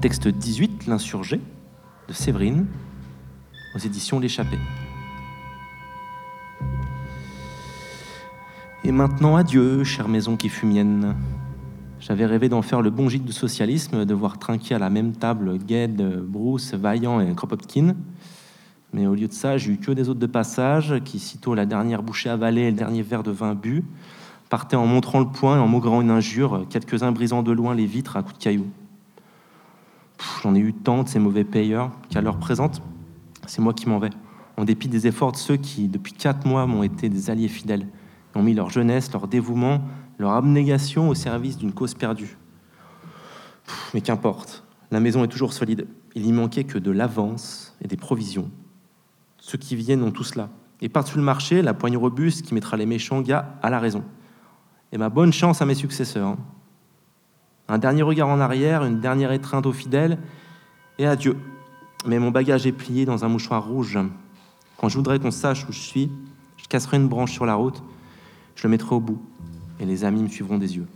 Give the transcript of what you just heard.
Texte 18, L'insurgé, de Séverine, aux éditions L'échappée. Et maintenant, adieu, chère maison qui fut mienne. J'avais rêvé d'en faire le bon gîte du socialisme, de voir trinquer à la même table Gued, Bruce, Vaillant et Kropotkin. Mais au lieu de ça, j'ai eu que des autres de passage qui, sitôt la dernière bouchée avalée et le dernier verre de vin bu, partaient en montrant le poing et en maugrant une injure, quelques-uns brisant de loin les vitres à coups de cailloux. J'en ai eu tant de ces mauvais payeurs qu'à l'heure présente, c'est moi qui m'en vais, en dépit des efforts de ceux qui, depuis quatre mois, m'ont été des alliés fidèles, et ont mis leur jeunesse, leur dévouement, leur abnégation au service d'une cause perdue. Mais qu'importe, la maison est toujours solide. Il n'y manquait que de l'avance et des provisions. Ceux qui viennent ont tout cela. Et par-dessus le marché, la poigne robuste qui mettra les méchants gars à la raison. Et ma bonne chance à mes successeurs. Un dernier regard en arrière, une dernière étreinte aux fidèles, et adieu. Mais mon bagage est plié dans un mouchoir rouge. Quand je voudrais qu'on sache où je suis, je casserai une branche sur la route, je le mettrai au bout, et les amis me suivront des yeux.